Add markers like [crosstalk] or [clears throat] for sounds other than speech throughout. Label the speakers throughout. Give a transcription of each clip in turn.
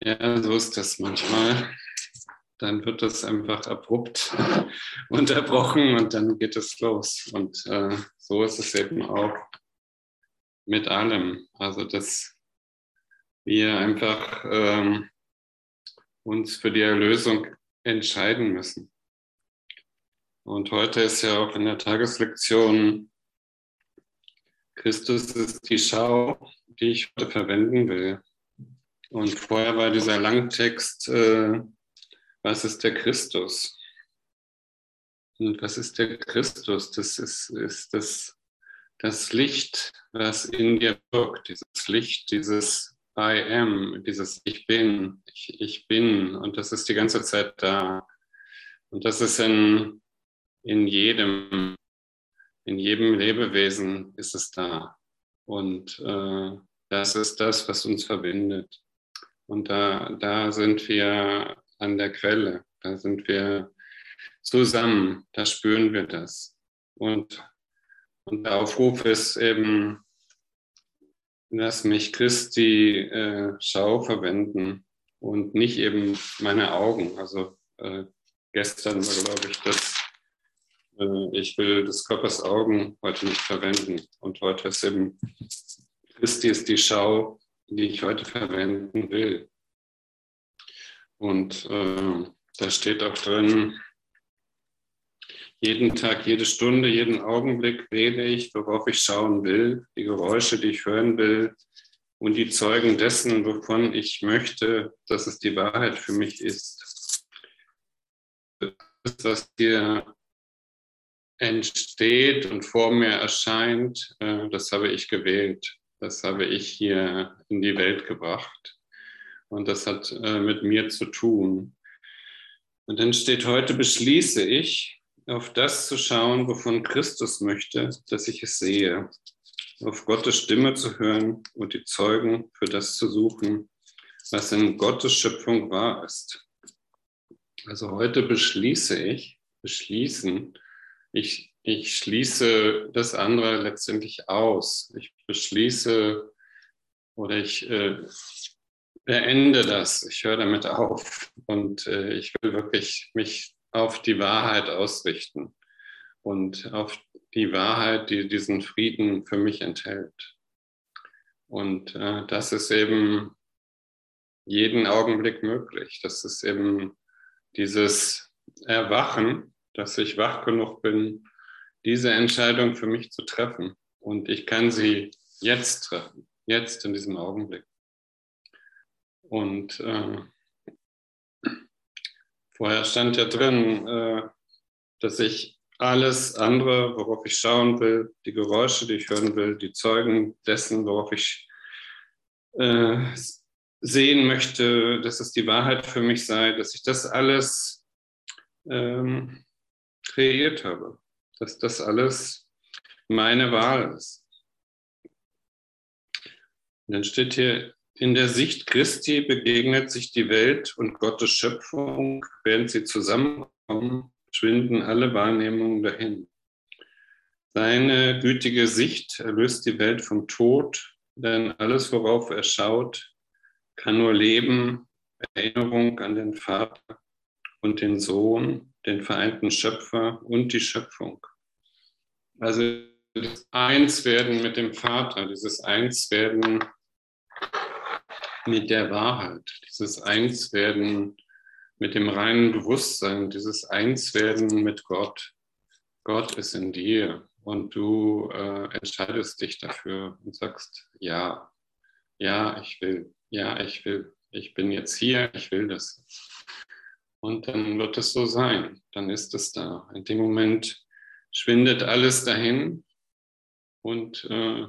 Speaker 1: Ja, so ist das manchmal. Dann wird das einfach abrupt [laughs] unterbrochen und dann geht es los. Und äh, so ist es eben auch mit allem. Also, dass wir einfach ähm, uns für die Erlösung entscheiden müssen. Und heute ist ja auch in der Tageslektion Christus ist die Schau, die ich heute verwenden will. Und vorher war dieser Langtext, äh, was ist der Christus? Und was ist der Christus? Das ist, ist das, das Licht, was in dir wirkt, dieses Licht, dieses I am, dieses Ich bin, ich, ich bin. Und das ist die ganze Zeit da. Und das ist in, in jedem in jedem Lebewesen ist es da. Und äh, das ist das, was uns verbindet. Und da, da sind wir an der Quelle, da sind wir zusammen, da spüren wir das. Und, und der Aufruf ist eben, lass mich Christi äh, Schau verwenden und nicht eben meine Augen. Also äh, gestern war, glaube ich, das ich will des Körpers Augen heute nicht verwenden. Und heute ist eben Christi ist die Schau, die ich heute verwenden will. Und äh, da steht auch drin, jeden Tag, jede Stunde, jeden Augenblick wähle ich, worauf ich schauen will, die Geräusche, die ich hören will und die Zeugen dessen, wovon ich möchte, dass es die Wahrheit für mich ist. Das, was dir entsteht und vor mir erscheint, äh, das habe ich gewählt. Das habe ich hier in die Welt gebracht. Und das hat äh, mit mir zu tun. Und dann steht heute, beschließe ich, auf das zu schauen, wovon Christus möchte, dass ich es sehe. Auf Gottes Stimme zu hören und die Zeugen für das zu suchen, was in Gottes Schöpfung wahr ist. Also heute beschließe ich, beschließen, ich, ich schließe das andere letztendlich aus. Ich beschließe oder ich äh, beende das. Ich höre damit auf und äh, ich will wirklich mich auf die Wahrheit ausrichten und auf die Wahrheit, die diesen Frieden für mich enthält. Und äh, das ist eben jeden Augenblick möglich. Das ist eben dieses Erwachen dass ich wach genug bin, diese Entscheidung für mich zu treffen. Und ich kann sie jetzt treffen, jetzt in diesem Augenblick. Und äh, vorher stand ja drin, äh, dass ich alles andere, worauf ich schauen will, die Geräusche, die ich hören will, die Zeugen dessen, worauf ich äh, sehen möchte, dass es die Wahrheit für mich sei, dass ich das alles ähm, kreiert habe, dass das alles meine Wahl ist. Und dann steht hier, in der Sicht Christi begegnet sich die Welt und Gottes Schöpfung, während sie zusammenkommen, schwinden alle Wahrnehmungen dahin. Seine gütige Sicht erlöst die Welt vom Tod, denn alles, worauf er schaut, kann nur Leben, Erinnerung an den Vater und den Sohn den vereinten Schöpfer und die Schöpfung. Also das Einswerden mit dem Vater, dieses Einswerden mit der Wahrheit, dieses Einswerden mit dem reinen Bewusstsein, dieses Einswerden mit Gott. Gott ist in dir und du äh, entscheidest dich dafür und sagst, ja, ja, ich will, ja, ich will, ich bin jetzt hier, ich will das. Und dann wird es so sein, dann ist es da. In dem Moment schwindet alles dahin und äh,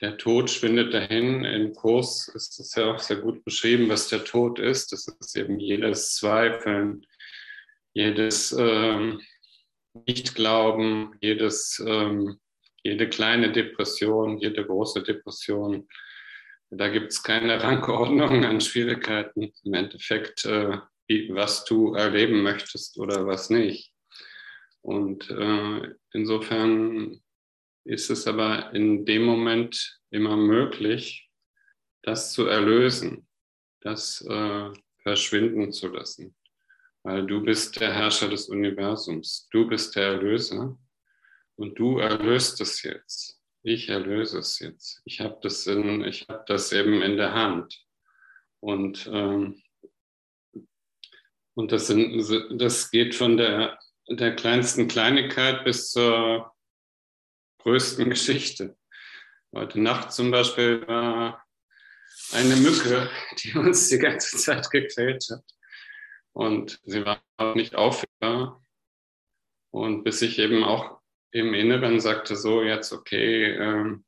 Speaker 1: der Tod schwindet dahin. Im Kurs ist es ja auch sehr gut beschrieben, was der Tod ist. Das ist eben jedes Zweifeln, jedes ähm, Nichtglauben, jedes, ähm, jede kleine Depression, jede große Depression. Da gibt es keine Rangordnung an Schwierigkeiten. Im Endeffekt äh, was du erleben möchtest oder was nicht. Und äh, insofern ist es aber in dem Moment immer möglich, das zu erlösen, das äh, verschwinden zu lassen. Weil du bist der Herrscher des Universums, du bist der Erlöser und du erlöst es jetzt. Ich erlöse es jetzt. Ich habe das, hab das eben in der Hand. Und, ähm, und das, sind, das geht von der, der kleinsten Kleinigkeit bis zur größten Geschichte. Heute Nacht zum Beispiel war eine Mücke, die uns die ganze Zeit gequält hat. Und sie war nicht aufhörbar. Und bis ich eben auch im Inneren sagte, so jetzt, okay, äh,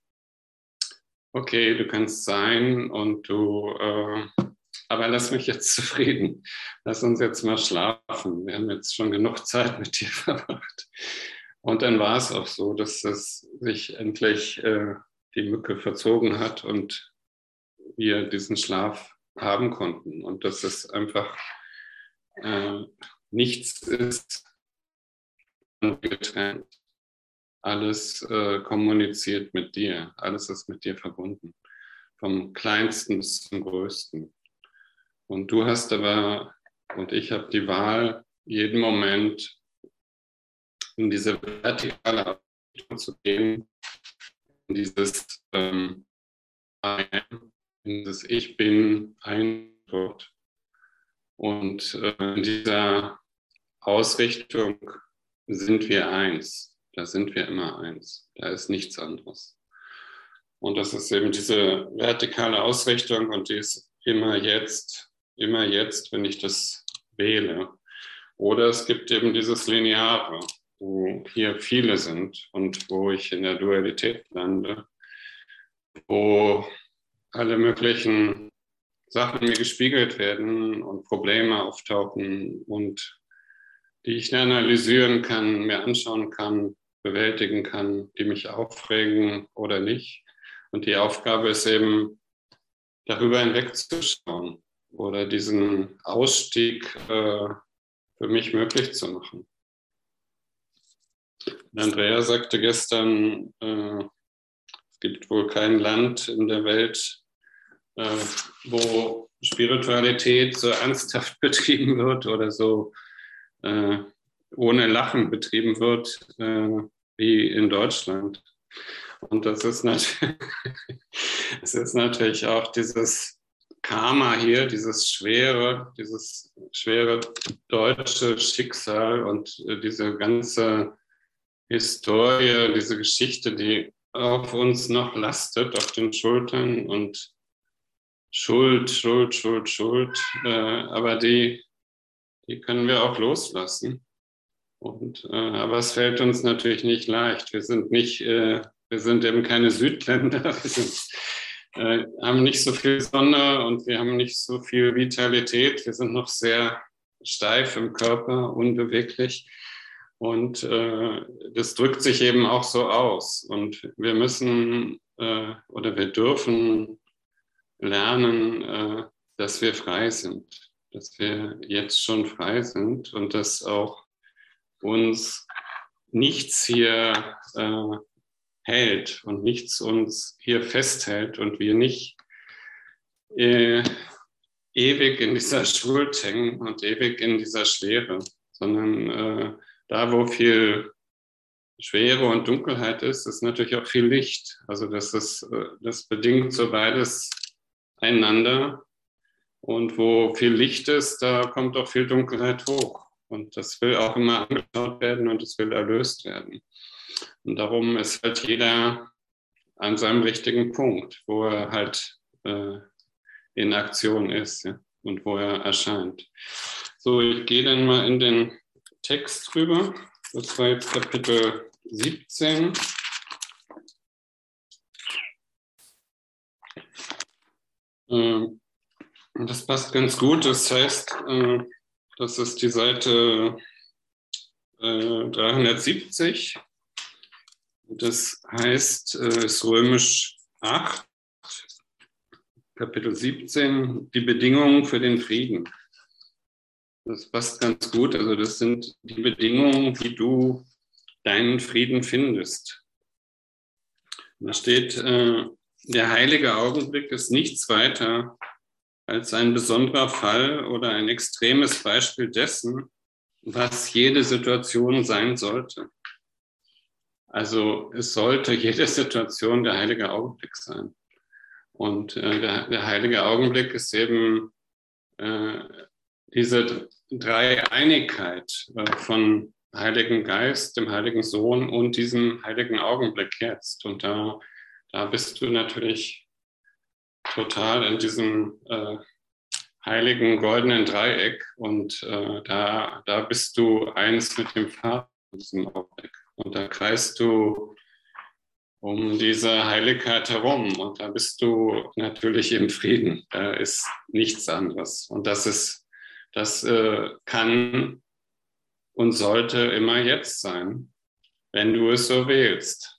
Speaker 1: okay, du kannst sein und du, äh, aber lass mich jetzt [laughs] zufrieden. Lass uns jetzt mal schlafen. Wir haben jetzt schon genug [laughs] Zeit mit dir verbracht. Und dann war es auch so, dass es sich endlich äh, die Mücke verzogen hat und wir diesen Schlaf haben konnten. Und dass es einfach äh, nichts ist getrennt. Alles äh, kommuniziert mit dir. Alles ist mit dir verbunden. Vom kleinsten bis zum größten. Und du hast aber, und ich habe die Wahl, jeden Moment in diese vertikale Richtung zu gehen, in dieses ähm, in dieses Ich bin ein Gott. Und äh, in dieser Ausrichtung sind wir eins. Da sind wir immer eins. Da ist nichts anderes. Und das ist eben diese vertikale Ausrichtung und die ist immer jetzt, immer jetzt, wenn ich das wähle. Oder es gibt eben dieses Lineare, wo hier viele sind und wo ich in der Dualität lande, wo alle möglichen Sachen mir gespiegelt werden und Probleme auftauchen und die ich analysieren kann, mir anschauen kann, bewältigen kann, die mich aufregen oder nicht. Und die Aufgabe ist eben, darüber hinwegzuschauen oder diesen Ausstieg äh, für mich möglich zu machen. Andrea sagte gestern, äh, es gibt wohl kein Land in der Welt, äh, wo Spiritualität so ernsthaft [laughs] betrieben wird oder so äh, ohne Lachen betrieben wird äh, wie in Deutschland. Und das ist, [laughs] das ist natürlich auch dieses Karma hier, dieses schwere, dieses schwere deutsche Schicksal und äh, diese ganze Historie, diese Geschichte, die auf uns noch lastet, auf den Schultern und Schuld, Schuld, Schuld, Schuld, äh, aber die, die können wir auch loslassen. Und, äh, aber es fällt uns natürlich nicht leicht. Wir sind nicht, äh, wir sind eben keine Südländer, [laughs] wir sind, äh, haben nicht so viel Sonne und wir haben nicht so viel Vitalität. Wir sind noch sehr steif im Körper, unbeweglich. Und äh, das drückt sich eben auch so aus. Und wir müssen äh, oder wir dürfen lernen, äh, dass wir frei sind, dass wir jetzt schon frei sind und dass auch uns nichts hier äh, hält und nichts uns hier festhält und wir nicht äh, ewig in dieser [laughs] Schuld hängen und ewig in dieser Schwere, sondern äh, da, wo viel Schwere und Dunkelheit ist, ist natürlich auch viel Licht. Also das ist, äh, das bedingt so beides einander. Und wo viel Licht ist, da kommt auch viel Dunkelheit hoch. Und das will auch immer angeschaut werden und es will erlöst werden. Und darum ist halt jeder an seinem richtigen Punkt, wo er halt äh, in Aktion ist ja, und wo er erscheint. So, ich gehe dann mal in den Text rüber. Das war jetzt Kapitel 17. Ähm, das passt ganz gut. Das heißt, äh, das ist die Seite 370. Das heißt, es äh, ist römisch 8, Kapitel 17, die Bedingungen für den Frieden. Das passt ganz gut. Also das sind die Bedingungen, wie du deinen Frieden findest. Da steht, äh, der heilige Augenblick ist nichts weiter als ein besonderer Fall oder ein extremes Beispiel dessen, was jede Situation sein sollte. Also es sollte jede Situation der heilige Augenblick sein. Und äh, der, der, heilige Augenblick ist eben äh, diese Dreieinigkeit äh, von Heiligen Geist, dem Heiligen Sohn und diesem heiligen Augenblick jetzt. Und da, da bist du natürlich total in diesem äh, heiligen goldenen Dreieck und äh, da, da bist du eins mit dem Vater in diesem Augenblick. Und da kreist du um diese Heiligkeit herum und da bist du natürlich im Frieden. Da ist nichts anderes. Und das ist, das äh, kann und sollte immer jetzt sein, wenn du es so wählst.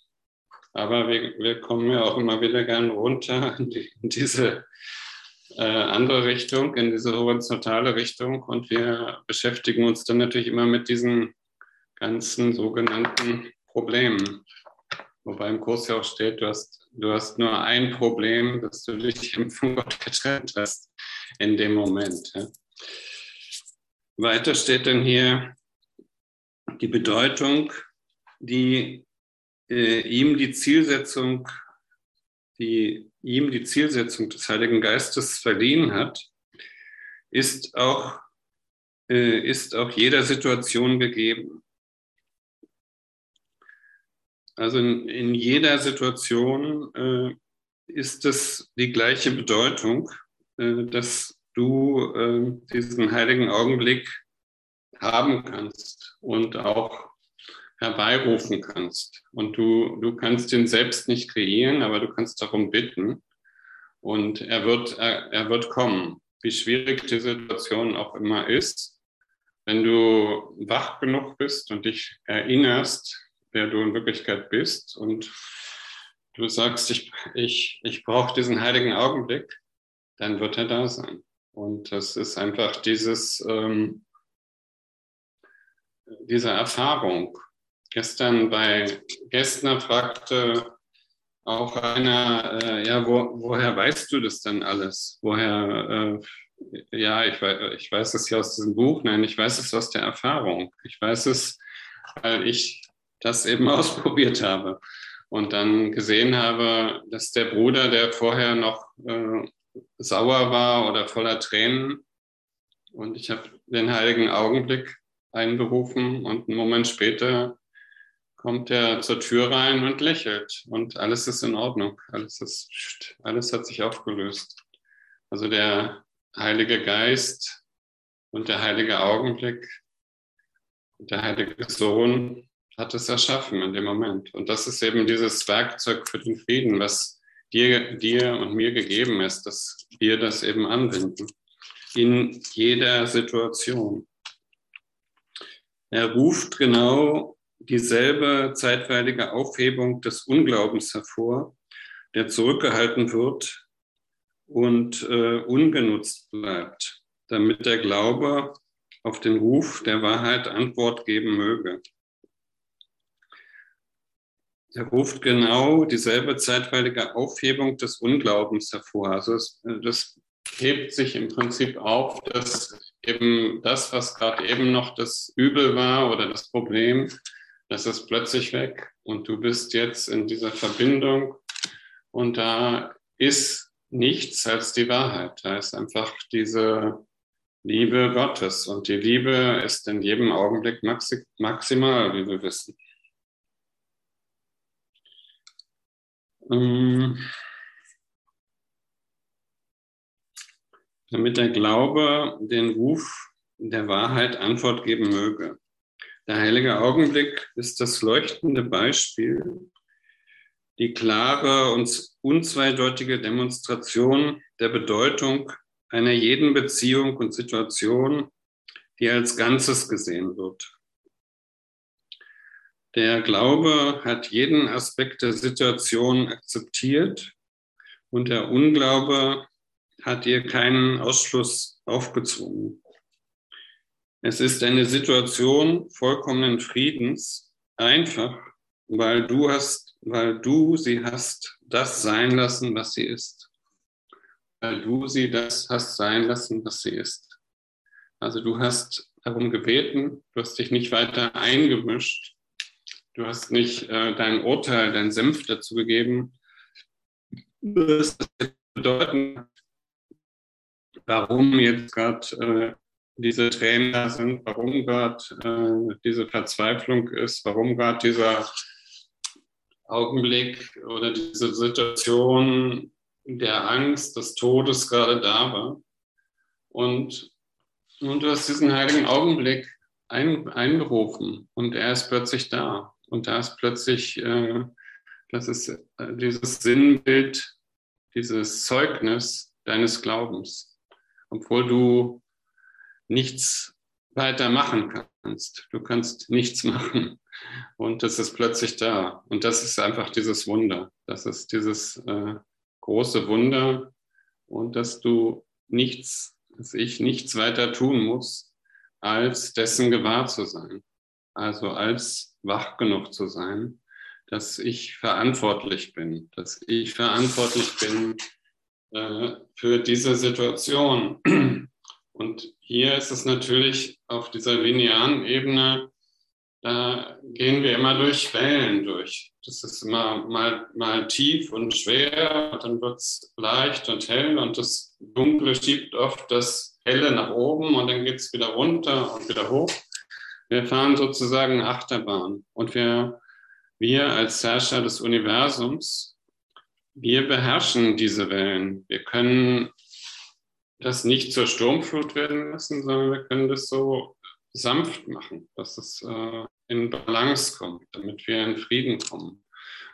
Speaker 1: Aber wir, wir kommen ja auch immer wieder gern runter [laughs] in, die, in diese äh, andere Richtung, in diese horizontale Richtung und wir beschäftigen uns dann natürlich immer mit diesen ganzen sogenannten Problemen. Wobei im Kurs ja auch steht, du hast, du hast nur ein Problem, dass du dich [laughs] von Gott getrennt hast in dem Moment. Ja. Weiter steht dann hier die Bedeutung, die äh, ihm die Zielsetzung, die ihm die Zielsetzung des Heiligen Geistes verliehen hat, ist auch, äh, ist auch jeder Situation gegeben. Also in, in jeder Situation äh, ist es die gleiche Bedeutung, äh, dass du äh, diesen heiligen Augenblick haben kannst und auch herbeirufen kannst. Und du, du kannst ihn selbst nicht kreieren, aber du kannst darum bitten. Und er wird, er, er wird kommen, wie schwierig die Situation auch immer ist. Wenn du wach genug bist und dich erinnerst, wer du in Wirklichkeit bist und du sagst, ich, ich, ich brauche diesen heiligen Augenblick, dann wird er da sein. Und das ist einfach dieses, ähm, diese Erfahrung. Gestern bei Gestner fragte auch einer, äh, ja, wo, woher weißt du das denn alles? Woher, äh, ja, ich, ich weiß es ja aus diesem Buch, nein, ich weiß es aus der Erfahrung. Ich weiß es, weil ich das eben [laughs] ausprobiert habe und dann gesehen habe, dass der Bruder, der vorher noch äh, sauer war oder voller Tränen, und ich habe den heiligen Augenblick einberufen und einen Moment später kommt er zur Tür rein und lächelt und alles ist in Ordnung, alles ist, alles hat sich aufgelöst. Also der Heilige Geist und der heilige Augenblick und der heilige Sohn hat es erschaffen in dem Moment. Und das ist eben dieses Werkzeug für den Frieden, was dir, dir und mir gegeben ist, dass wir das eben anwenden. In jeder Situation. Er ruft genau dieselbe zeitweilige Aufhebung des Unglaubens hervor, der zurückgehalten wird und äh, ungenutzt bleibt, damit der Glaube auf den Ruf der Wahrheit Antwort geben möge. Er ruft genau dieselbe zeitweilige Aufhebung des Unglaubens hervor. Also es, das hebt sich im Prinzip auf, dass eben das, was gerade eben noch das Übel war oder das Problem, das ist plötzlich weg und du bist jetzt in dieser Verbindung und da ist nichts als die Wahrheit. Da ist einfach diese Liebe Gottes und die Liebe ist in jedem Augenblick maximal, wie wir wissen. Ähm, damit der Glaube den Ruf der Wahrheit Antwort geben möge. Der heilige Augenblick ist das leuchtende Beispiel, die klare und unzweideutige Demonstration der Bedeutung einer jeden Beziehung und Situation, die als Ganzes gesehen wird. Der Glaube hat jeden Aspekt der Situation akzeptiert und der Unglaube hat ihr keinen Ausschluss aufgezwungen. Es ist eine Situation vollkommenen Friedens, einfach, weil du hast weil du sie hast das sein lassen, was sie ist. Weil du sie das hast sein lassen, was sie ist. Also du hast darum gebeten, du hast dich nicht weiter eingemischt, du hast nicht äh, dein Urteil, dein Senf dazu gegeben. Das bedeuten, warum jetzt gerade äh, diese Tränen da sind, warum gerade äh, diese Verzweiflung ist, warum gerade dieser Augenblick oder diese Situation der Angst, des Todes gerade da war. Und, und du hast diesen heiligen Augenblick ein, einberufen und er ist plötzlich da. Und da ist plötzlich, äh, das ist äh, dieses Sinnbild, dieses Zeugnis deines Glaubens. Obwohl du nichts weiter machen kannst. Du kannst nichts machen. Und es ist plötzlich da. Und das ist einfach dieses Wunder. Das ist dieses äh, große Wunder. Und dass du nichts, dass ich nichts weiter tun muss, als dessen gewahr zu sein. Also als wach genug zu sein, dass ich verantwortlich bin, dass ich verantwortlich bin äh, für diese Situation. [clears throat] Und hier ist es natürlich auf dieser linearen Ebene, da gehen wir immer durch Wellen durch. Das ist immer mal, mal tief und schwer, und dann wird es leicht und hell und das Dunkle schiebt oft das Helle nach oben und dann geht es wieder runter und wieder hoch. Wir fahren sozusagen Achterbahn und wir, wir als Herrscher des Universums, wir beherrschen diese Wellen. Wir können das nicht zur Sturmflut werden lassen, sondern wir können das so sanft machen, dass es äh, in Balance kommt, damit wir in Frieden kommen.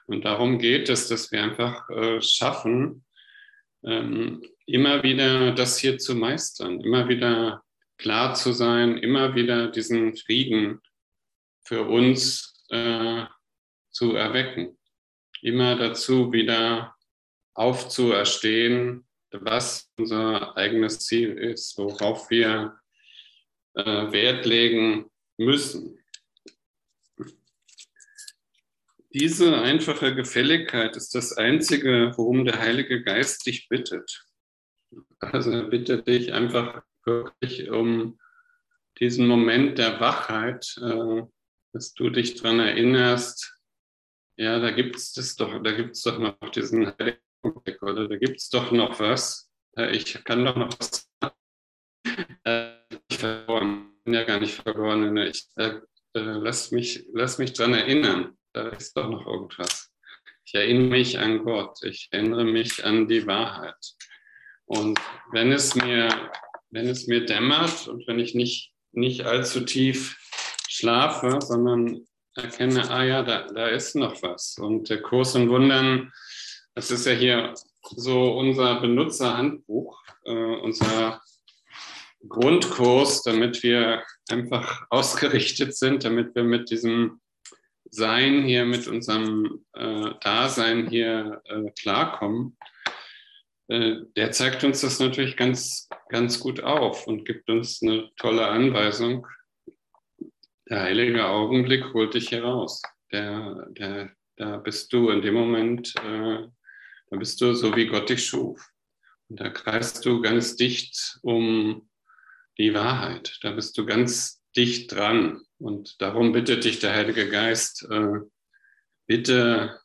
Speaker 1: Und darum geht es, dass wir einfach äh, schaffen, ähm, immer wieder das hier zu meistern, immer wieder klar zu sein, immer wieder diesen Frieden für uns äh, zu erwecken, immer dazu wieder aufzuerstehen, was unser eigenes Ziel ist, worauf wir äh, Wert legen müssen. Diese einfache Gefälligkeit ist das Einzige, worum der Heilige Geist dich bittet. Also er bittet dich einfach wirklich um diesen Moment der Wachheit, äh, dass du dich daran erinnerst, ja, da gibt es doch, da gibt es doch noch diesen Heiligen Augenblick, oder? Da gibt es doch noch was. Ich kann doch noch was äh, ich bin ja gar nicht verloren. Ich, äh, äh, lass, mich, lass mich dran erinnern. Da ist doch noch irgendwas. Ich erinnere mich an Gott. Ich erinnere mich an die Wahrheit. Und wenn es mir, wenn es mir dämmert und wenn ich nicht, nicht allzu tief schlafe, sondern erkenne, ah ja, da, da ist noch was. Und der Kurs in Wundern das ist ja hier so unser Benutzerhandbuch, äh, unser Grundkurs, damit wir einfach [laughs] ausgerichtet sind, damit wir mit diesem Sein hier, mit unserem äh, Dasein hier äh, klarkommen. Äh, der zeigt uns das natürlich ganz, ganz gut auf und gibt uns eine tolle Anweisung. Der heilige Augenblick holt dich heraus. Der, der, da bist du in dem Moment äh, da bist du so, wie Gott dich schuf. Und da kreist du ganz dicht um die Wahrheit. Da bist du ganz dicht dran. Und darum bittet dich der Heilige Geist, äh, bitte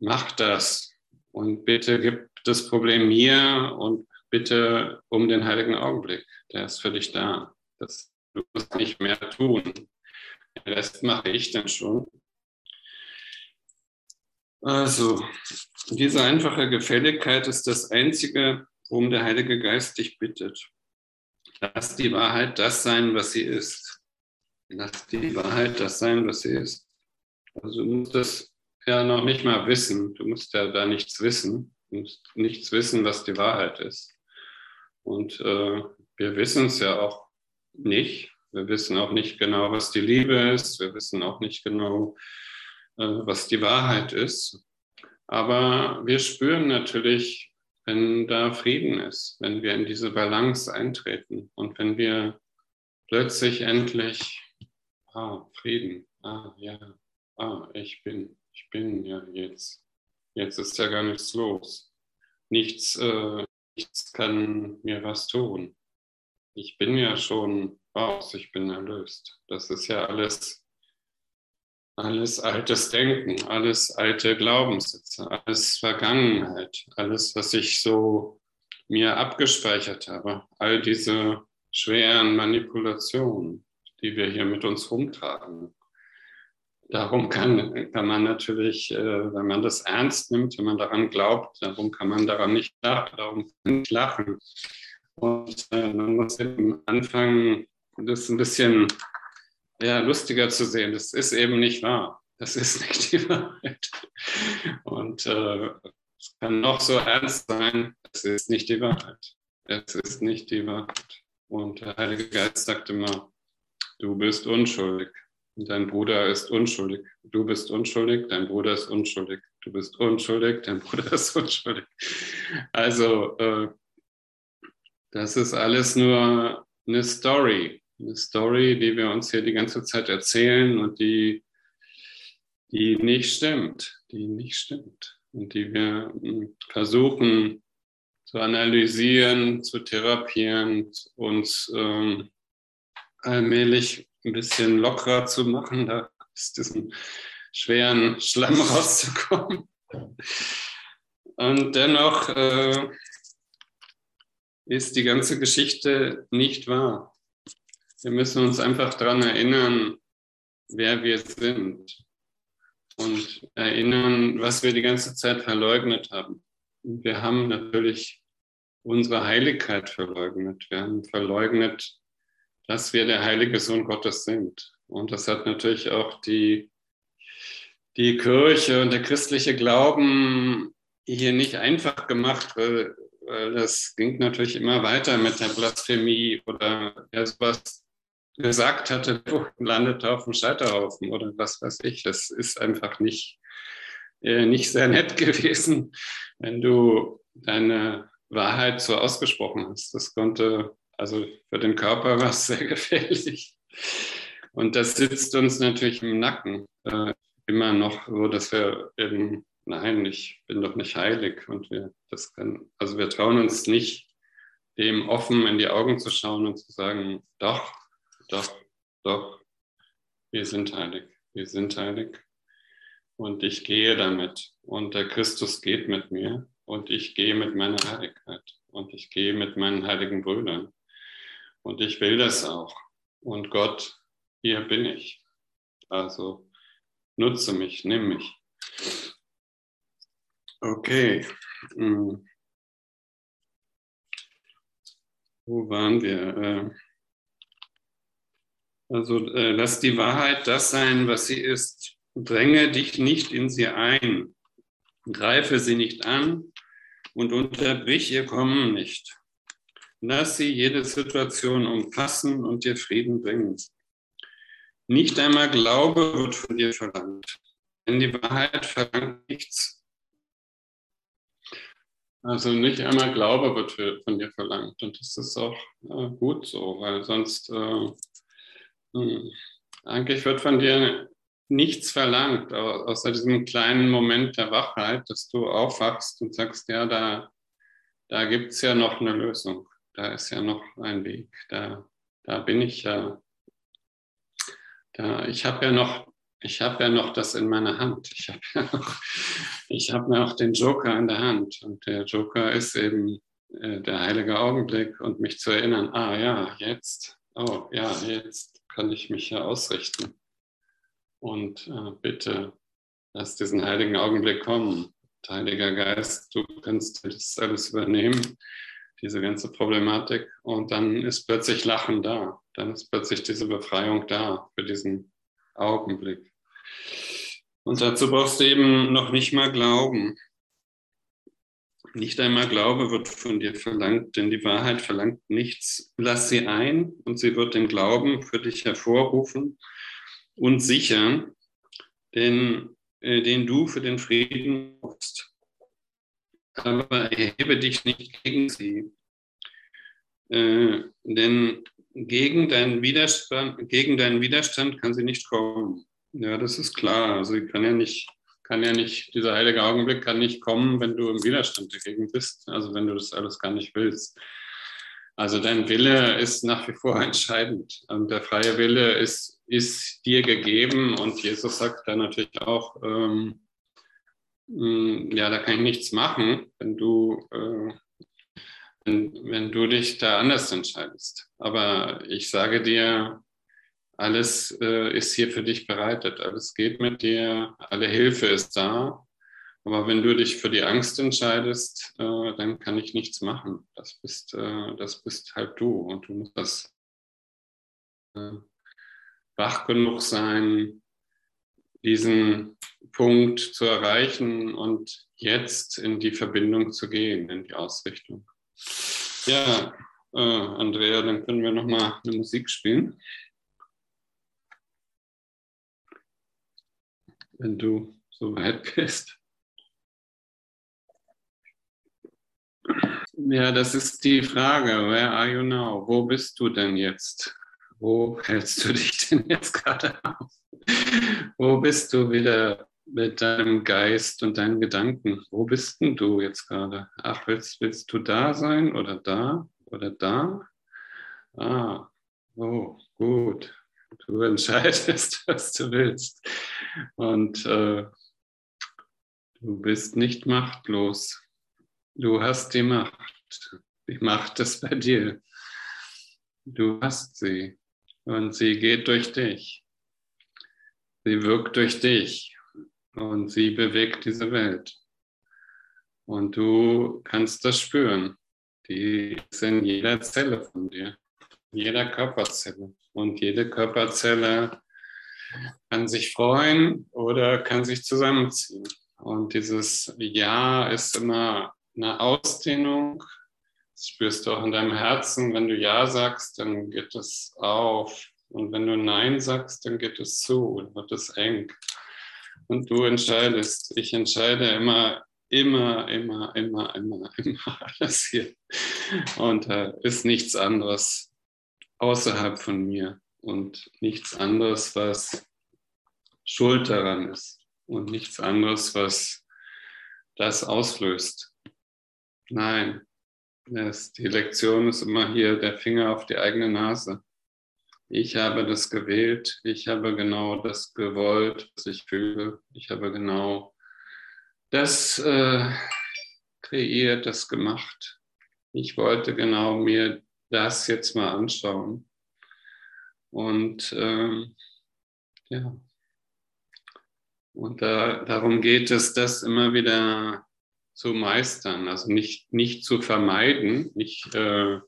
Speaker 1: mach das und bitte gib das Problem mir und bitte um den heiligen Augenblick. Der ist für dich da. Das, du musst nicht mehr tun. Den Rest mache ich dann schon. Also, diese einfache Gefälligkeit ist das Einzige, worum der Heilige Geist dich bittet. Lass die Wahrheit das sein, was sie ist. Lass die Wahrheit das sein, was sie ist. Also du musst das ja noch nicht mal wissen. Du musst ja da nichts wissen. Du musst nichts wissen, was die Wahrheit ist. Und äh, wir wissen es ja auch nicht. Wir wissen auch nicht genau, was die Liebe ist. Wir wissen auch nicht genau, äh, was die Wahrheit ist. Aber wir spüren natürlich, wenn da Frieden ist, wenn wir in diese Balance eintreten und wenn wir plötzlich endlich, ah, Frieden, ah, ja, ah, ich bin, Ich bin ja jetzt. Jetzt ist ja gar nichts los. Nichts, äh, nichts kann mir was tun. Ich bin ja schon raus, ich bin erlöst. Das ist ja alles, alles altes Denken, alles alte Glaubenssätze, alles Vergangenheit, alles, was ich so mir abgespeichert habe, all diese schweren Manipulationen, die wir hier mit uns rumtragen. Darum kann, kann man natürlich, äh, wenn man das ernst nimmt, wenn man daran glaubt, darum kann man daran nicht lachen, darum kann nicht lachen. Und äh, man muss eben anfangen, das ein bisschen ja, lustiger zu sehen. Das ist eben nicht wahr. Das ist [laughs] nicht die Wahrheit. Und äh, es kann noch so ernst sein, es ist nicht die Wahrheit. Es ist nicht die Wahrheit. Und der Heilige Geist sagt immer, du bist unschuldig. Dein Bruder ist unschuldig. Du bist unschuldig, dein Bruder ist unschuldig. Du bist unschuldig, dein Bruder [laughs] ist unschuldig. Also, äh, das ist alles nur eine Story. Eine Story, die wir uns hier die ganze Zeit erzählen und die, die nicht stimmt. Die nicht stimmt. Und die wir hm, versuchen zu analysieren, zu therapieren, uns ähm, allmählich ein bisschen lockerer zu machen, da aus diesem schweren Schlamm rauszukommen. Und dennoch äh, ist die ganze Geschichte nicht wahr. Wir müssen uns einfach daran erinnern, wer wir sind und erinnern, was wir die ganze Zeit verleugnet haben. Wir haben natürlich unsere Heiligkeit verleugnet. Wir haben verleugnet, dass wir der heilige Sohn Gottes sind. Und das hat natürlich auch die, die Kirche und der christliche Glauben hier nicht einfach gemacht, weil, weil das ging natürlich immer weiter mit der Blasphemie oder wer sowas gesagt hatte, [laughs] landet auf dem Scheiterhaufen oder was weiß ich. Das ist einfach nicht, äh, nicht sehr nett [laughs] gewesen, wenn du deine Wahrheit so ausgesprochen hast. Das konnte also für den Körper war es sehr [laughs] gefährlich. Und das sitzt uns natürlich im Nacken äh, immer noch so, dass wir eben, nein, ich bin doch nicht heilig. Und wir das können, also wir trauen uns nicht, dem offen in die Augen zu schauen und zu sagen, doch, doch, doch, wir sind heilig, wir sind heilig. Und ich gehe damit. Und der Christus geht mit mir. Und ich gehe mit meiner Heiligkeit. Und ich gehe mit meinen heiligen Brüdern. Und ich will das auch. Und Gott, hier bin ich. Also nutze mich, nimm mich. Okay. Hm. Wo waren wir? Äh, also äh, lass die Wahrheit das sein, was sie ist. Dränge dich nicht in sie ein. Greife sie nicht an und unterbrich ihr Kommen nicht. Lass sie jede Situation umfassen und dir Frieden bringen. Nicht einmal Glaube wird von dir verlangt, denn die Wahrheit verlangt nichts. Also nicht einmal Glaube wird von dir verlangt und das ist auch äh, gut so, weil sonst äh, hm, eigentlich wird von dir nichts verlangt, außer diesem kleinen Moment der Wachheit, dass du aufwachst und sagst, ja, da, da gibt es ja noch eine Lösung da ist ja noch ein Weg, da, da bin ich ja, da, ich habe ja noch, ich habe ja noch das in meiner Hand. Ich habe ja noch, ich habe noch den Joker in der Hand und der Joker ist eben äh, der heilige Augenblick und mich zu erinnern, ah ja, jetzt, oh ja, jetzt kann ich mich ja ausrichten. Und äh, bitte lass diesen heiligen Augenblick kommen. Heiliger Geist, du kannst das alles übernehmen diese ganze Problematik. Und dann ist plötzlich Lachen da. Dann ist plötzlich diese Befreiung da für diesen Augenblick. Und dazu brauchst du eben noch nicht mal glauben. Nicht einmal Glaube wird von dir verlangt, denn die Wahrheit verlangt nichts. Lass sie ein und sie wird den Glauben für dich hervorrufen und sichern, denn, äh, den du für den Frieden brauchst aber erhebe dich nicht gegen sie. Äh, denn gegen deinen, Widerstand, gegen deinen Widerstand kann sie nicht kommen. Ja, das ist klar. Also kann ja nicht, kann ja nicht, dieser heilige Augenblick kann nicht kommen, wenn du im Widerstand dagegen bist, also wenn du das alles gar nicht willst. Also dein Wille ist nach wie vor [laughs] entscheidend. Und der freie Wille ist, ist dir gegeben und Jesus sagt da natürlich auch, ähm, ja, da kann ich nichts machen, wenn du, äh, wenn, wenn du dich da anders entscheidest. Aber ich sage dir, alles äh, ist hier für dich bereitet, alles geht mit dir, alle Hilfe ist da. Aber wenn du dich für die Angst entscheidest, äh, dann kann ich nichts machen. Das bist, äh, das bist halt du und du musst das äh, wach genug sein, diesen Punkt zu erreichen und jetzt in die Verbindung zu gehen, in die Ausrichtung. Ja, äh, Andrea, dann können wir nochmal eine Musik spielen. wenn du so weit bist. Ja, das ist die Frage. Where are you now? Wo bist du denn jetzt? Wo hältst du dich denn jetzt gerade auf? Wo bist du wieder mit deinem Geist und deinen Gedanken? Wo bist denn du jetzt gerade? Ach, willst, willst du da sein oder da oder da? Ah, oh, gut. Du entscheidest, [laughs] was du willst. Und äh, du bist nicht machtlos. Du hast die Macht. Die Macht ist bei dir. Du hast sie. Und sie geht durch dich. Sie wirkt durch dich. Und sie bewegt diese Welt. Und du kannst das spüren. Die ist in jeder Zelle von dir, in jeder Körperzelle. Und jede Körperzelle kann sich freuen oder kann sich zusammenziehen. Und dieses Ja ist immer eine Ausdehnung. Das spürst du auch in deinem Herzen. Wenn du Ja sagst, dann geht es auf. Und wenn du Nein sagst, dann geht es zu und wird es eng. Und du entscheidest. Ich entscheide immer, immer, immer, immer, immer, [laughs] immer alles hier. Und da äh, ist nichts anderes außerhalb von mir und nichts anderes, was schuld daran ist und nichts anderes, was das auslöst. Nein, das, die Lektion ist immer hier der Finger auf die eigene Nase. Ich habe das gewählt, ich habe genau das gewollt, was ich fühle, ich habe genau das äh, kreiert, das gemacht. Ich wollte genau mir das jetzt mal anschauen. Und ähm, ja, und da, darum geht es, das immer wieder zu meistern, also nicht, nicht zu vermeiden, nicht äh,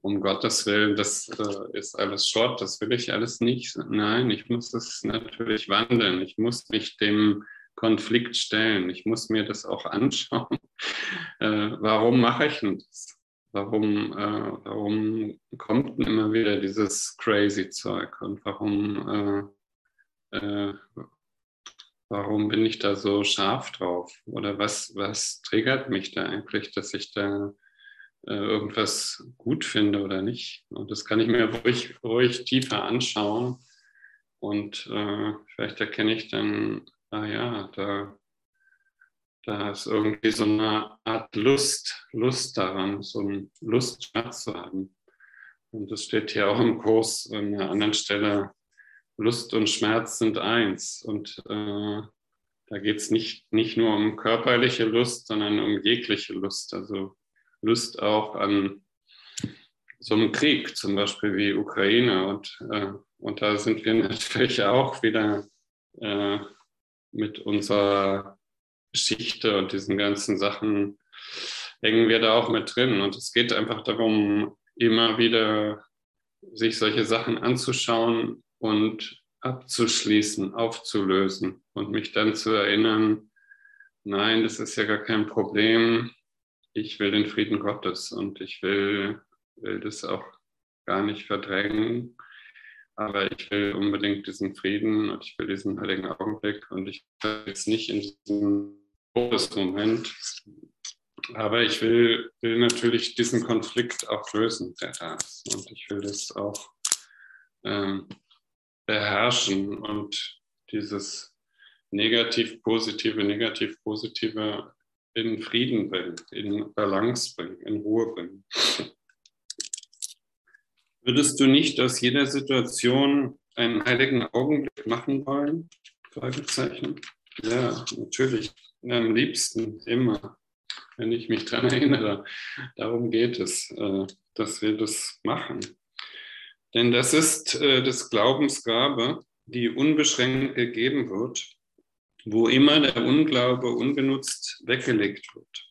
Speaker 1: um Gottes Willen, das äh, ist alles Schrott, das will ich alles nicht. Nein, ich muss es natürlich wandeln, ich muss mich dem Konflikt stellen, ich muss mir das auch anschauen. [laughs] Äh, warum mache ich denn das? Warum, äh, warum kommt immer wieder dieses crazy Zeug und warum, äh, äh, warum bin ich da so scharf drauf? Oder was, was triggert mich da eigentlich, dass ich da äh, irgendwas gut finde oder nicht? Und das kann ich mir ruhig, ruhig tiefer anschauen und äh, vielleicht erkenne ich dann, ah ja, da da ist irgendwie so eine Art Lust, Lust daran, so ein Lustschmerz zu haben. Und das steht hier auch im Kurs an einer anderen Stelle. Lust und Schmerz sind eins. Und äh, da geht es nicht, nicht nur um körperliche Lust, sondern um jegliche Lust. Also Lust auch an so einem Krieg, zum Beispiel wie Ukraine. Und, äh, und da sind wir [laughs] natürlich auch wieder äh, mit unserer Geschichte und diesen ganzen Sachen hängen wir da auch mit drin. Und es geht einfach darum, immer wieder sich solche Sachen anzuschauen und abzuschließen, aufzulösen und mich dann zu erinnern, nein, das ist ja gar kein Problem. Ich will den Frieden Gottes und ich will, will das auch gar nicht verdrängen. Aber ich will unbedingt diesen Frieden und ich will diesen heiligen Augenblick und ich will jetzt nicht in diesem Todesmoment. Aber ich will, will natürlich diesen Konflikt auch lösen, der da ist. Und ich will das auch ähm, beherrschen und dieses negativ-positive, negativ-positive in Frieden bringen, in Balance bringen, in Ruhe bringen. Würdest du nicht aus jeder Situation einen heiligen Augenblick machen wollen? Fragezeichen. Ja, natürlich. Am liebsten immer, wenn ich mich daran erinnere. Darum geht es, äh, dass wir das machen. Denn das ist äh, das Glaubensgabe, die unbeschränkt gegeben wird, wo immer der Unglaube ungenutzt weggelegt wird.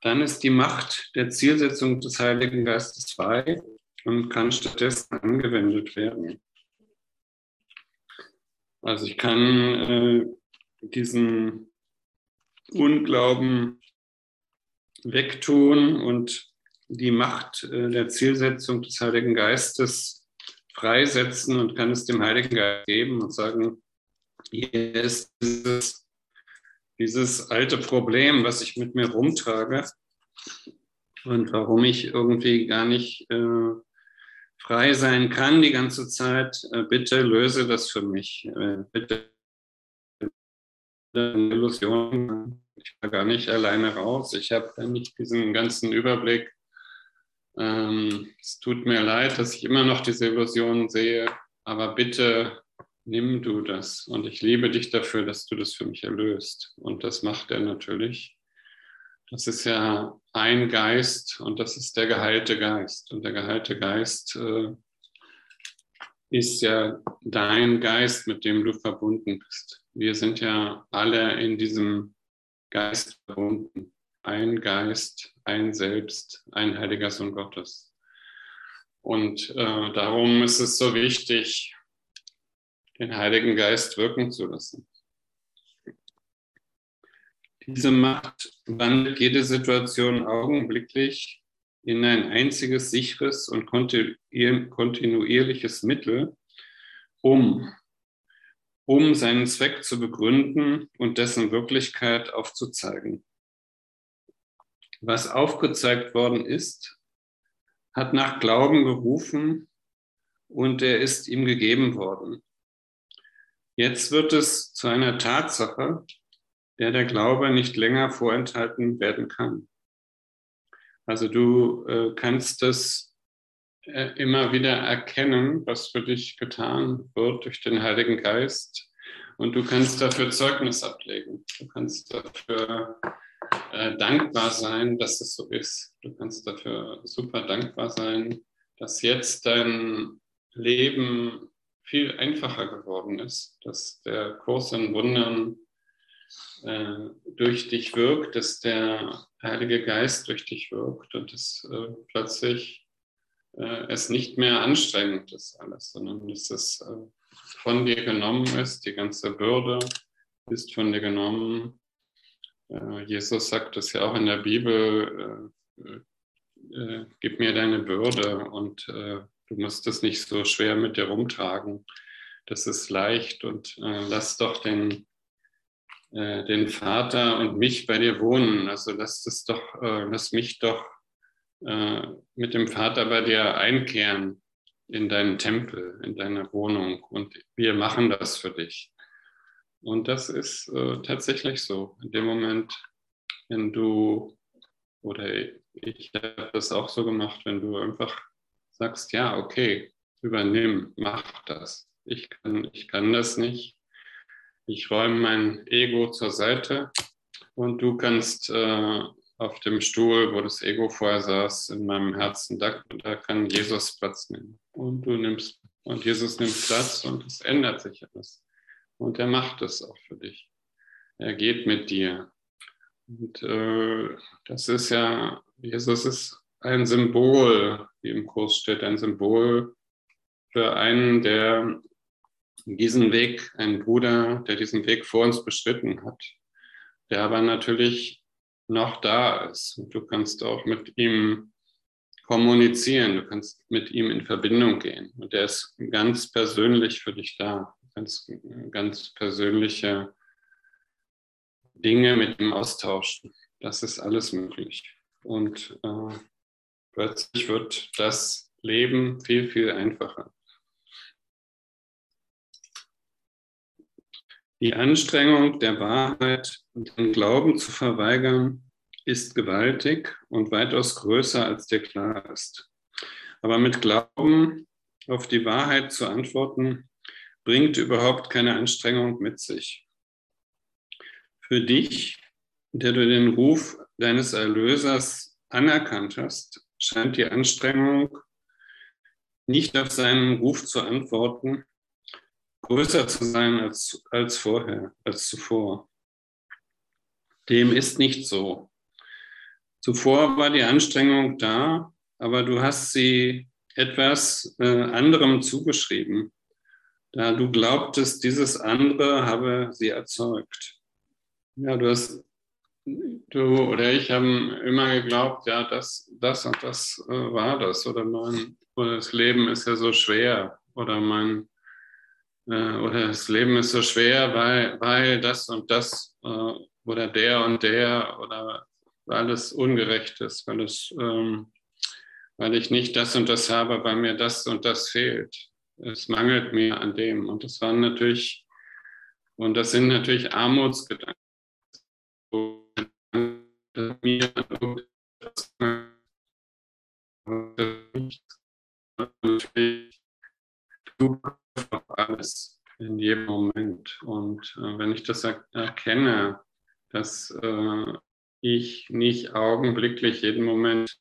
Speaker 1: Dann ist die Macht der Zielsetzung des Heiligen Geistes frei und kann stattdessen angewendet werden. Also ich kann äh, diesen Unglauben wegtun und die Macht äh, der Zielsetzung des Heiligen Geistes freisetzen und kann es dem Heiligen Geist geben und sagen, hier ist dieses, dieses alte Problem, was ich mit mir rumtrage und warum ich irgendwie gar nicht äh, frei sein kann die ganze Zeit. Äh, bitte löse das für mich. Äh, bitte Illusion. Ich war gar nicht alleine raus. Ich habe nicht diesen ganzen Überblick. Ähm, es tut mir leid, dass ich immer noch diese Illusionen sehe, aber bitte nimm du das. Und ich liebe dich dafür, dass du das für mich erlöst. Und das macht er natürlich. Das ist ja ein Geist und das ist der geheilte Geist. Und der geheilte Geist äh, ist ja dein Geist, mit dem du verbunden bist. Wir sind ja alle in diesem Geist verbunden. Ein Geist, ein Selbst, ein heiliger Sohn Gottes. Und äh, darum ist es so wichtig, den Heiligen Geist wirken zu lassen. Diese Macht wandelt jede Situation augenblicklich in ein einziges sicheres und kontinuierliches Mittel, um, um seinen Zweck zu begründen und dessen Wirklichkeit aufzuzeigen. Was aufgezeigt worden ist, hat nach Glauben gerufen und er ist ihm gegeben worden. Jetzt wird es zu einer Tatsache, der der Glaube nicht länger vorenthalten werden kann. Also du äh, kannst das äh, immer wieder erkennen, was für dich getan wird durch den Heiligen Geist. Und du kannst dafür Zeugnis ablegen. Du kannst dafür äh, dankbar sein, dass es so ist. Du kannst dafür super dankbar sein, dass jetzt dein Leben viel einfacher geworden ist, dass der Kurs in Wundern äh, durch dich wirkt, dass der Heilige Geist durch dich wirkt und dass äh, plötzlich äh, es nicht mehr anstrengend ist alles, sondern dass es äh, von dir genommen ist, die ganze Bürde ist von dir genommen. Äh, Jesus sagt es ja auch in der Bibel, äh, gib mir deine Bürde und du musst es nicht so schwer mit dir rumtragen. Das ist leicht und lass doch den äh, den Vater und mich bei dir wohnen. Also lass das doch, äh, lass mich doch äh, mit dem Vater bei dir einkehren in deinen Tempel, in deine Wohnung und wir machen das für dich. Und das ist äh, tatsächlich so. In dem Moment, wenn du, oder ich habe das auch so gemacht, wenn du einfach sagst, ja, okay, übernimm, mach das. Ich kann, ich kann das nicht. Ich räume mein Ego zur Seite und du kannst äh, auf dem Stuhl, wo das Ego vorher saß, in meinem Herzen, da, da kann Jesus Platz nehmen. Und du nimmst, und Jesus nimmt Platz und es ändert sich alles. Und er macht es auch für dich. Er geht mit dir. Und äh, das ist ja, Jesus ist ein Symbol, wie im Kurs steht, ein Symbol für einen, der diesen Weg, ein Bruder, der diesen Weg vor uns beschritten hat, der aber natürlich noch da ist. Und du kannst auch mit ihm kommunizieren, du kannst mit ihm in Verbindung gehen. Und der ist ganz persönlich für dich da, ganz, ganz persönliche Dinge mit ihm austauschen. Das ist alles möglich. Und äh, plötzlich wird das Leben viel, viel einfacher. Die Anstrengung der Wahrheit und den Glauben zu verweigern ist gewaltig und weitaus größer, als dir klar ist. Aber mit Glauben auf die Wahrheit zu antworten, bringt überhaupt keine Anstrengung mit sich. Für dich, der du den Ruf deines Erlösers anerkannt hast, scheint die Anstrengung, nicht auf seinen Ruf zu antworten, größer zu sein als, als vorher, als zuvor. Dem ist nicht so. Zuvor war die Anstrengung da, aber du hast sie etwas äh, anderem zugeschrieben, da du glaubtest, dieses andere habe sie erzeugt. Ja, du hast, du oder ich haben immer geglaubt, ja, das, das und das äh, war das oder mein, oder das Leben ist ja so schwer oder mein, äh, oder das Leben ist so schwer, weil, weil das und das äh, oder der und der oder weil es ungerecht ist, weil, es, ähm, weil ich nicht das und das habe, weil mir das und das fehlt. Es mangelt mir an dem. Und das waren natürlich, und das sind natürlich Armutsgedanken. Mir natürlich auf alles in jedem Moment. Und äh, wenn ich das er erkenne, dass äh, ich nicht augenblicklich jeden Moment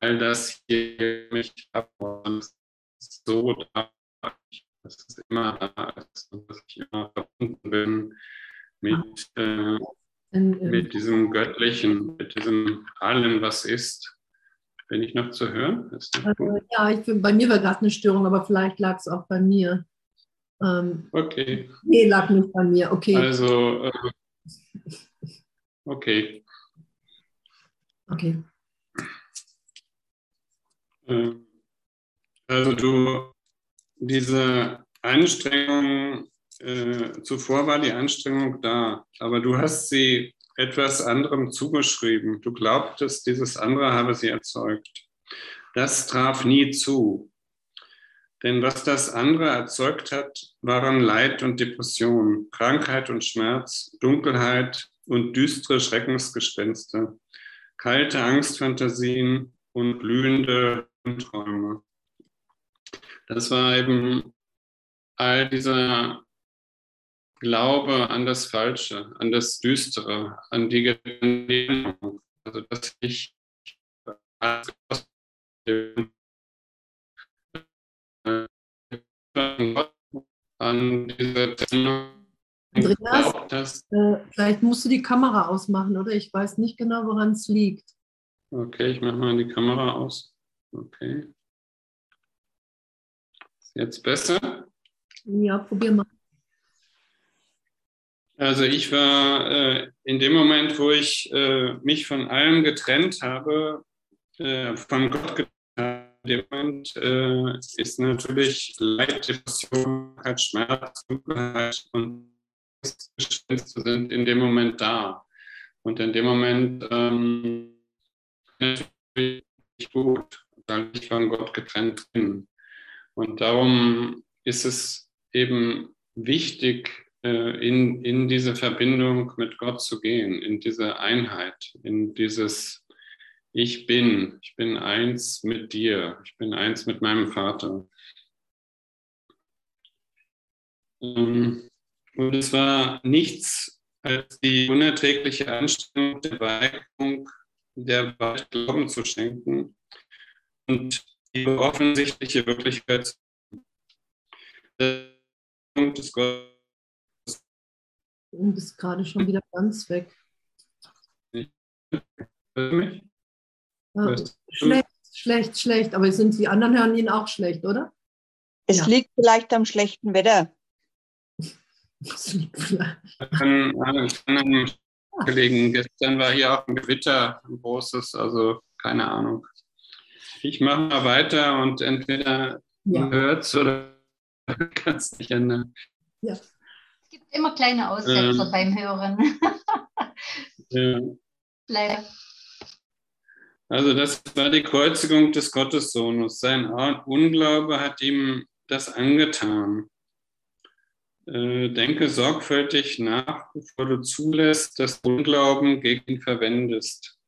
Speaker 1: all das hier mich habe, so da, dass es immer da ist und dass ich immer verbunden bin mit, äh, mit diesem Göttlichen, mit diesem Allen, was ist. Bin ich noch zu hören?
Speaker 2: Also, ja, ich, bei mir war gerade eine Störung, aber vielleicht lag es auch bei mir.
Speaker 1: Ähm, okay.
Speaker 2: Nee, lag nicht bei mir. Okay.
Speaker 1: Also, äh, okay.
Speaker 2: Okay.
Speaker 1: Ähm, also du, diese Anstrengung, äh, zuvor war die Anstrengung da, aber du hast sie etwas anderem zugeschrieben. Du glaubtest, dieses andere habe sie erzeugt. Das traf nie zu. Denn was das andere erzeugt hat, waren Leid und Depression, Krankheit und Schmerz, Dunkelheit und düstere Schreckensgespenster, kalte Angstfantasien und glühende Träume. Das war eben all dieser Glaube an das Falsche, an das Düstere, an die Gedanken, also dass ich an
Speaker 2: diese Andreas, äh, vielleicht musst du die Kamera ausmachen, oder? Ich weiß nicht genau, woran es liegt.
Speaker 1: Okay, ich mache mal die Kamera aus. Okay. Ist jetzt besser?
Speaker 2: Ja, probier mal.
Speaker 1: Also ich war äh, in dem Moment, wo ich äh, mich von allem getrennt habe, äh, von Gott getrennt habe, in dem Moment äh, ist natürlich Leid, Depression, Schmerz, Dunkelheit und sind in dem Moment da. Und in dem Moment ähm, natürlich gut, weil ich von Gott getrennt bin. Und darum ist es eben wichtig, in, in diese Verbindung mit Gott zu gehen, in diese Einheit, in dieses Ich bin, ich bin eins mit dir, ich bin eins mit meinem Vater. Ähm, und es war nichts als die unerträgliche Anstrengung der Weigerung, der Wahrheit Glauben zu schenken und die offensichtliche Wirklichkeit des Gottes
Speaker 2: Du bist gerade schon wieder ganz weg.
Speaker 1: Mich?
Speaker 2: Ja, schlecht, schlecht, schlecht. Aber sind die anderen hören ihn auch schlecht, oder?
Speaker 3: Es ja. liegt vielleicht am schlechten Wetter.
Speaker 1: Es liegt vielleicht. Kann, kann gelegen. Gestern war hier auch ein Gewitter, ein großes, also keine Ahnung. Ich mache mal weiter und entweder ja. hört es oder kann es nicht ändern.
Speaker 4: Ja. Immer kleine Aussetzer ähm, beim Hören.
Speaker 1: ja. [laughs]
Speaker 4: Leider.
Speaker 1: Also das war die Kreuzigung des Gottessohnes. Sein Unglaube hat ihm das angetan. äh, denke sorgfältig nach, bevor du zulässt, dass du Unglauben gegen ihn verwendest.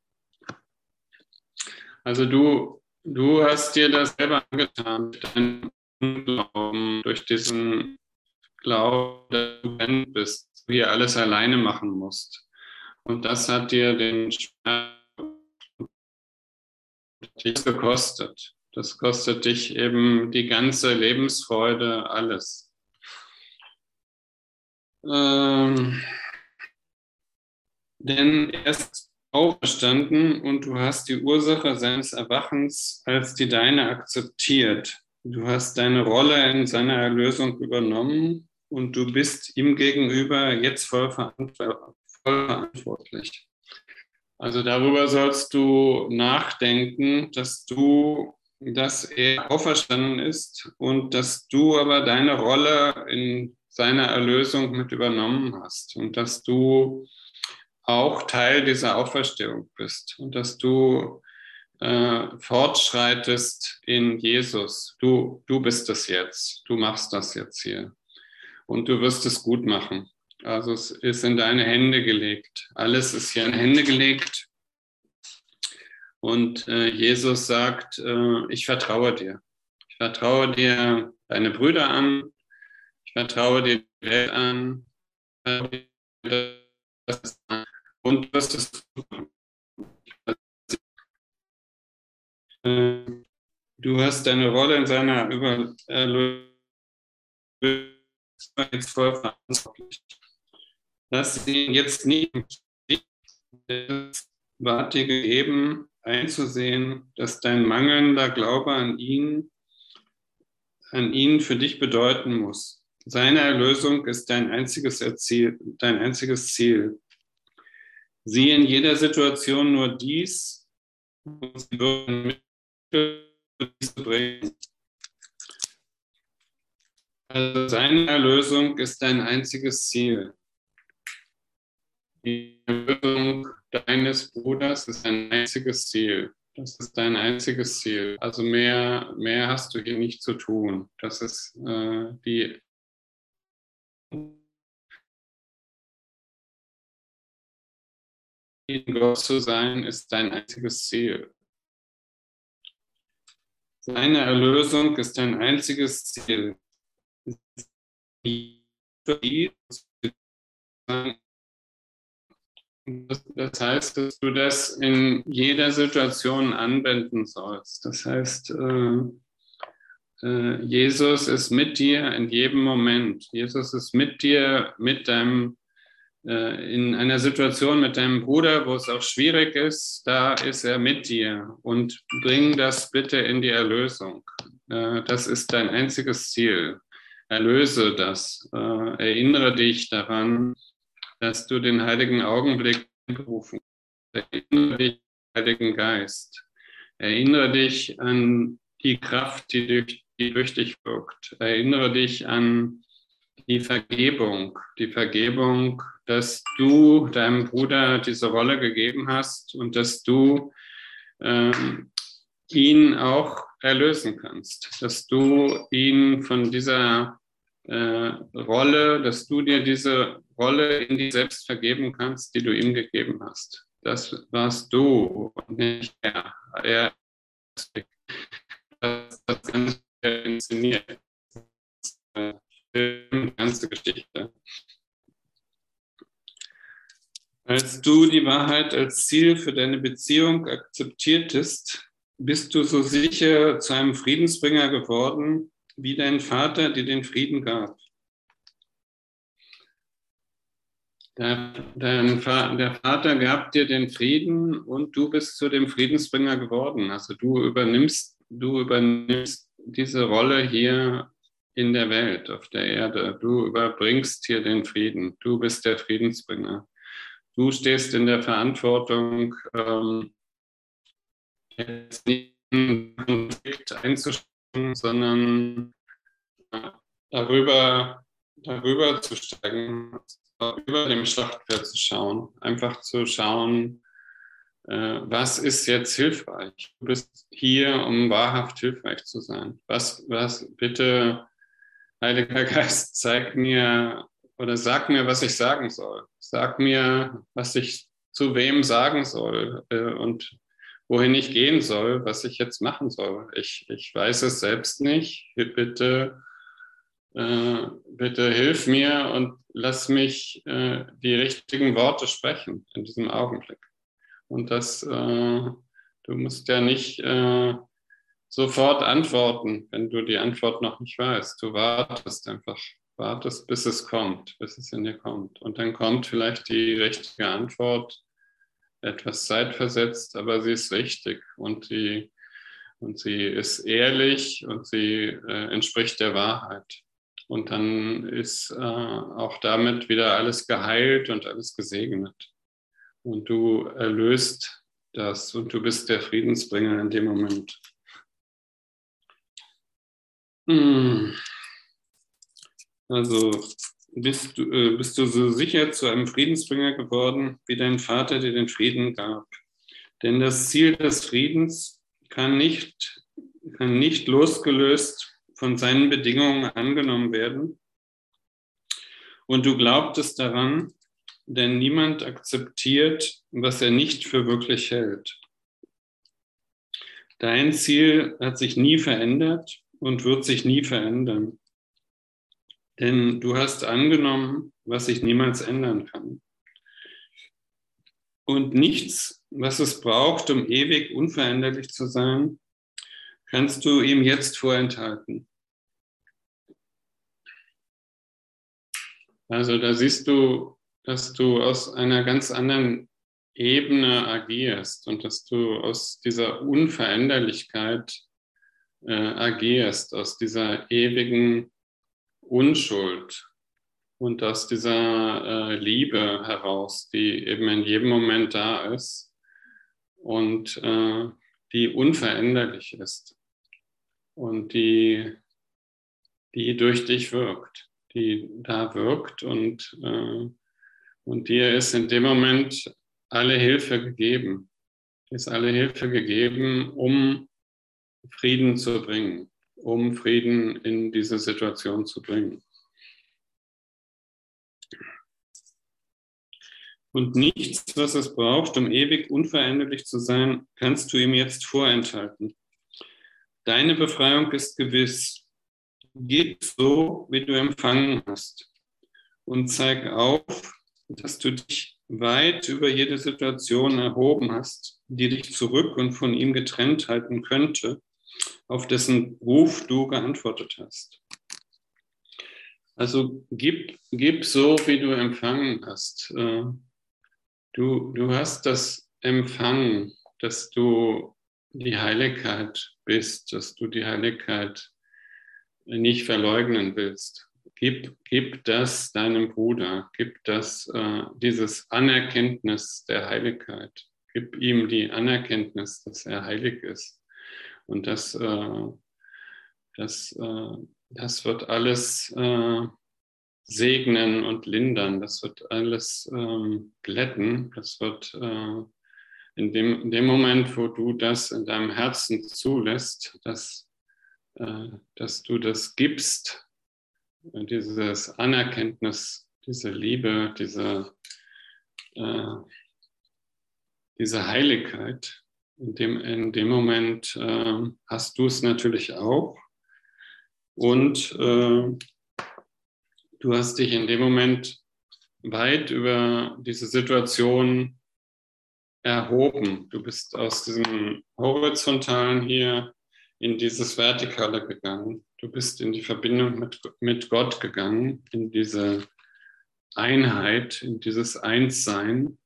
Speaker 1: Also du, du hast dir das selber angetan mit deinem Unglauben, durch diesen Glauben, dass du bist, du hier alles alleine machen musst. Und das hat dir den Schmerz gekostet. Das kostet dich eben die ganze Lebensfreude, alles. Ähm, denn er ist auferstanden und du hast die Ursache seines Erwachens als die deine akzeptiert. Du hast deine Rolle in seiner Erlösung übernommen und du bist ihm gegenüber jetzt voll, verantwortlich. Also darüber sollst du nachdenken, dass du, dass er auferstanden ist und dass du aber deine Rolle in seiner Erlösung mit übernommen hast und dass du auch Teil dieser Auferstehung bist und dass du äh, fortschreitest in Jesus. Du, du bist es jetzt, du machst das jetzt hier und du wirst es gut machen. Also es ist in deine Hände gelegt. Alles ist hier in Hände gelegt. Und äh, Jesus sagt, äh, ich vertraue dir. Ich vertraue dir deine Brüder an. Ich vertraue dir die Welt an. Und du wirst. Äh, du hast deine Rolle in seiner Überlösung. Äh, 2012 verantwortlich. Dass sie jetzt nicht war dir gegeben, einzusehen, dass dein mangelnder Glaube an ihn, an ihn für dich bedeuten muss. Seine Erlösung ist dein einziges, Erziel, dein einziges Ziel. Sieh in jeder Situation nur dies und sie würden Mittel bringen. Also seine Erlösung ist dein einziges Ziel. Die Erlösung deines Bruders ist dein einziges Ziel. Das ist dein einziges Ziel. Also mehr, mehr hast du hier nicht zu tun. Das ist äh, die in Gott zu sein, ist dein einziges Ziel. Seine Erlösung ist dein einziges Ziel. Das heißt, dass du das in jeder Situation anwenden sollst. Das heißt, äh, äh, Jesus ist mit dir in jedem Moment. Jesus ist mit dir, mit deinem, äh, in einer Situation mit deinem Bruder, wo es auch schwierig ist, da ist er mit dir. Und bring das bitte in die Erlösung. das ist dein einziges Ziel. Erlöse das. erinnere dich daran, dass du den heiligen Augenblick berufen Erinnere dich an den Heiligen Geist. Erinnere dich an die Kraft, die durch, die durch dich wirkt. Erinnere dich an die Vergebung, die Vergebung, dass du deinem Bruder diese Rolle gegeben hast und dass du ähm, ihn auch erlösen kannst, dass du ihn von dieser äh, Rolle, dass du dir diese Rolle in dir selbst vergeben kannst, die du ihm gegeben hast. Das warst du und nicht er. Er das, das Ganze inszeniert. Die ganze Geschichte. Als du die Wahrheit als Ziel für deine Beziehung akzeptiertest, bist du so sicher zu einem Friedensbringer geworden, wie dein Vater dir den Frieden gab. Der, der, der, Vater gab dir den Frieden und du bist zu dem Friedensbringer geworden. Also du übernimmst, du übernimmst diese Rolle hier in der Welt, auf der Erde. Du überbringst hier den Frieden. Du bist der Friedensbringer. Du stehst in der Verantwortung, ähm, jetzt Konflikt einzusteigen, sondern darüber, darüber zu steigen, über dem Schlachtfeld zu schauen, einfach zu schauen, äh, was ist jetzt hilfreich? Du bist hier, um wahrhaft hilfreich zu sein. Was, was bitte Heiliger [laughs] Geist, zeig mir oder sag mir, was ich sagen soll. Sag mir, was ich zu wem sagen soll äh, und wohin ich gehen soll, was ich jetzt machen soll. Ich, ich weiß es selbst nicht. Bitte, äh, bitte hilf mir und lass mich äh, die richtigen Worte sprechen in diesem Augenblick. Und das, äh, du musst ja nicht äh, sofort antworten, wenn du die Antwort noch nicht weißt. Du wartest einfach, wartest, bis es kommt, bis es in dir kommt. Und dann kommt vielleicht die richtige Antwort, etwas zeitversetzt, aber sie ist richtig und sie, und sie ist ehrlich und sie äh, entspricht der Wahrheit. Und dann ist äh, auch damit wieder alles geheilt und alles gesegnet. Und du erlöst das und du bist der Friedensbringer in dem Moment. Hm. Also bist du, äh, bist du so sicher zu einem Friedensbringer geworden, wie dein Vater dir den Frieden gab. Denn das Ziel des Friedens kann nicht, kann nicht losgelöst von seinen Bedingungen angenommen werden. Und du glaubtest daran, denn niemand akzeptiert, was er nicht für wirklich hält. Dein Ziel hat sich nie verändert und wird sich nie verändern. Denn du hast angenommen, was sich niemals ändern kann. Und nichts, was es braucht, um ewig unveränderlich zu sein, kannst du ihm jetzt vorenthalten. Also da siehst du, dass du aus einer ganz anderen Ebene agierst und dass du aus dieser Unveränderlichkeit äh, agierst, aus dieser ewigen Unschuld und aus dieser äh, Liebe heraus, die eben in jedem Moment da ist und äh, die unveränderlich ist und die, die durch dich wirkt, die da wirkt und, äh, und dir ist in dem Moment alle Hilfe gegeben, ist alle Hilfe gegeben, um Frieden zu bringen, um Frieden in diese Situation zu bringen. Und nichts, was es braucht, um ewig unveränderlich zu sein, kannst du ihm jetzt vorenthalten. Deine Befreiung ist gewiss. Gib so, wie du empfangen hast. Und zeig auf, dass du dich weit über jede Situation erhoben hast, die dich zurück und von ihm getrennt halten könnte auf dessen Ruf du geantwortet hast. Also gib, gib so, wie du empfangen hast. Äh, du, du hast das Empfangen, dass du die Heiligkeit bist, dass du die Heiligkeit nicht verleugnen willst. Gib, gib das deinem Bruder, gib das, äh, dieses Anerkenntnis der Heiligkeit. Gib ihm die Anerkenntnis, dass er heilig ist. Und das, äh, das, äh, das wird alles äh, segnen und lindern, das wird alles ähm, glätten, das wird äh, in, dem, in dem Moment, wo du das in deinem Herzen zulässt, dass, äh, dass du das gibst, äh, dieses Anerkenntnis, diese Liebe, diese, diese Heiligkeit, in dem, in dem Moment äh, hast du es natürlich auch. Und äh, du hast dich in dem Moment weit über diese Situation erhoben. Du bist aus diesem Horizontalen hier in dieses Vertikale gegangen. Du bist in die Verbindung mit, mit Gott gegangen, in diese Einheit, in dieses Einssein.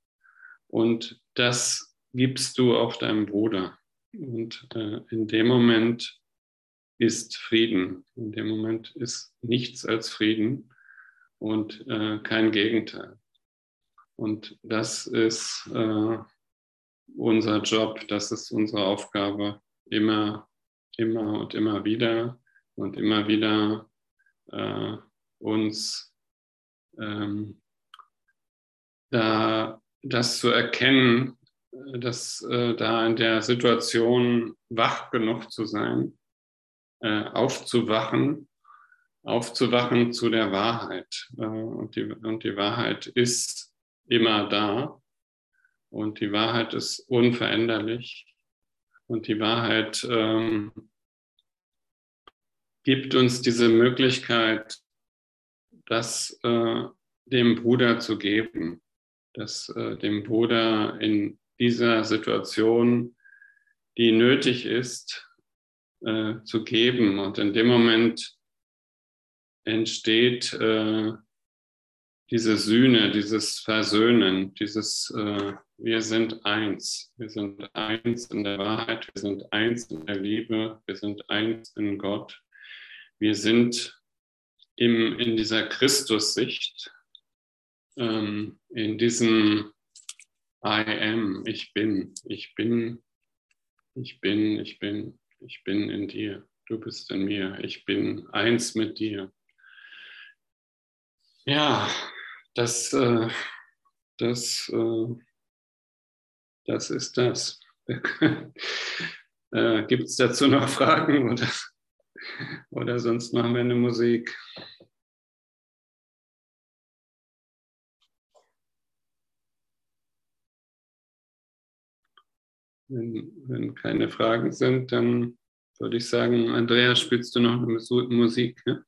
Speaker 1: Und das gibst du auf deinem Bruder. Und äh, in dem Moment ist Frieden. In dem Moment ist nichts als Frieden und äh, kein Gegenteil. Und das ist äh, unser Job, das ist unsere Aufgabe, immer, immer und immer wieder und immer wieder äh, uns ähm, da das zu erkennen, das, äh, da in der Situation wach genug zu sein, äh, aufzuwachen aufzuwachen zu der Wahrheit. Äh, und, die, und die Wahrheit ist immer da. Und die Wahrheit ist unveränderlich. Und die Wahrheit ähm, gibt uns diese Möglichkeit, das äh, dem Bruder zu geben, das äh, dem Bruder in dieser Situation, die nötig ist, äh, zu geben. Und in dem Moment entsteht äh, diese Sühne, dieses Versöhnen, dieses äh, Wir sind eins. Wir sind eins in der Wahrheit, wir sind eins in der Liebe, wir sind eins in Gott. Wir sind im, in dieser Christus-Sicht, ähm, in diesem I am, ich bin, ich bin, ich bin, ich bin, ich bin in dir, du bist in mir, ich bin eins mit dir. Ja, das, äh, das, äh, das ist das. [laughs] äh, Gibt es dazu noch Fragen oder, oder sonst machen wir eine Musik? Wenn, wenn keine Fragen sind, dann würde ich sagen, Andrea, spielst du noch eine Musik? Ja?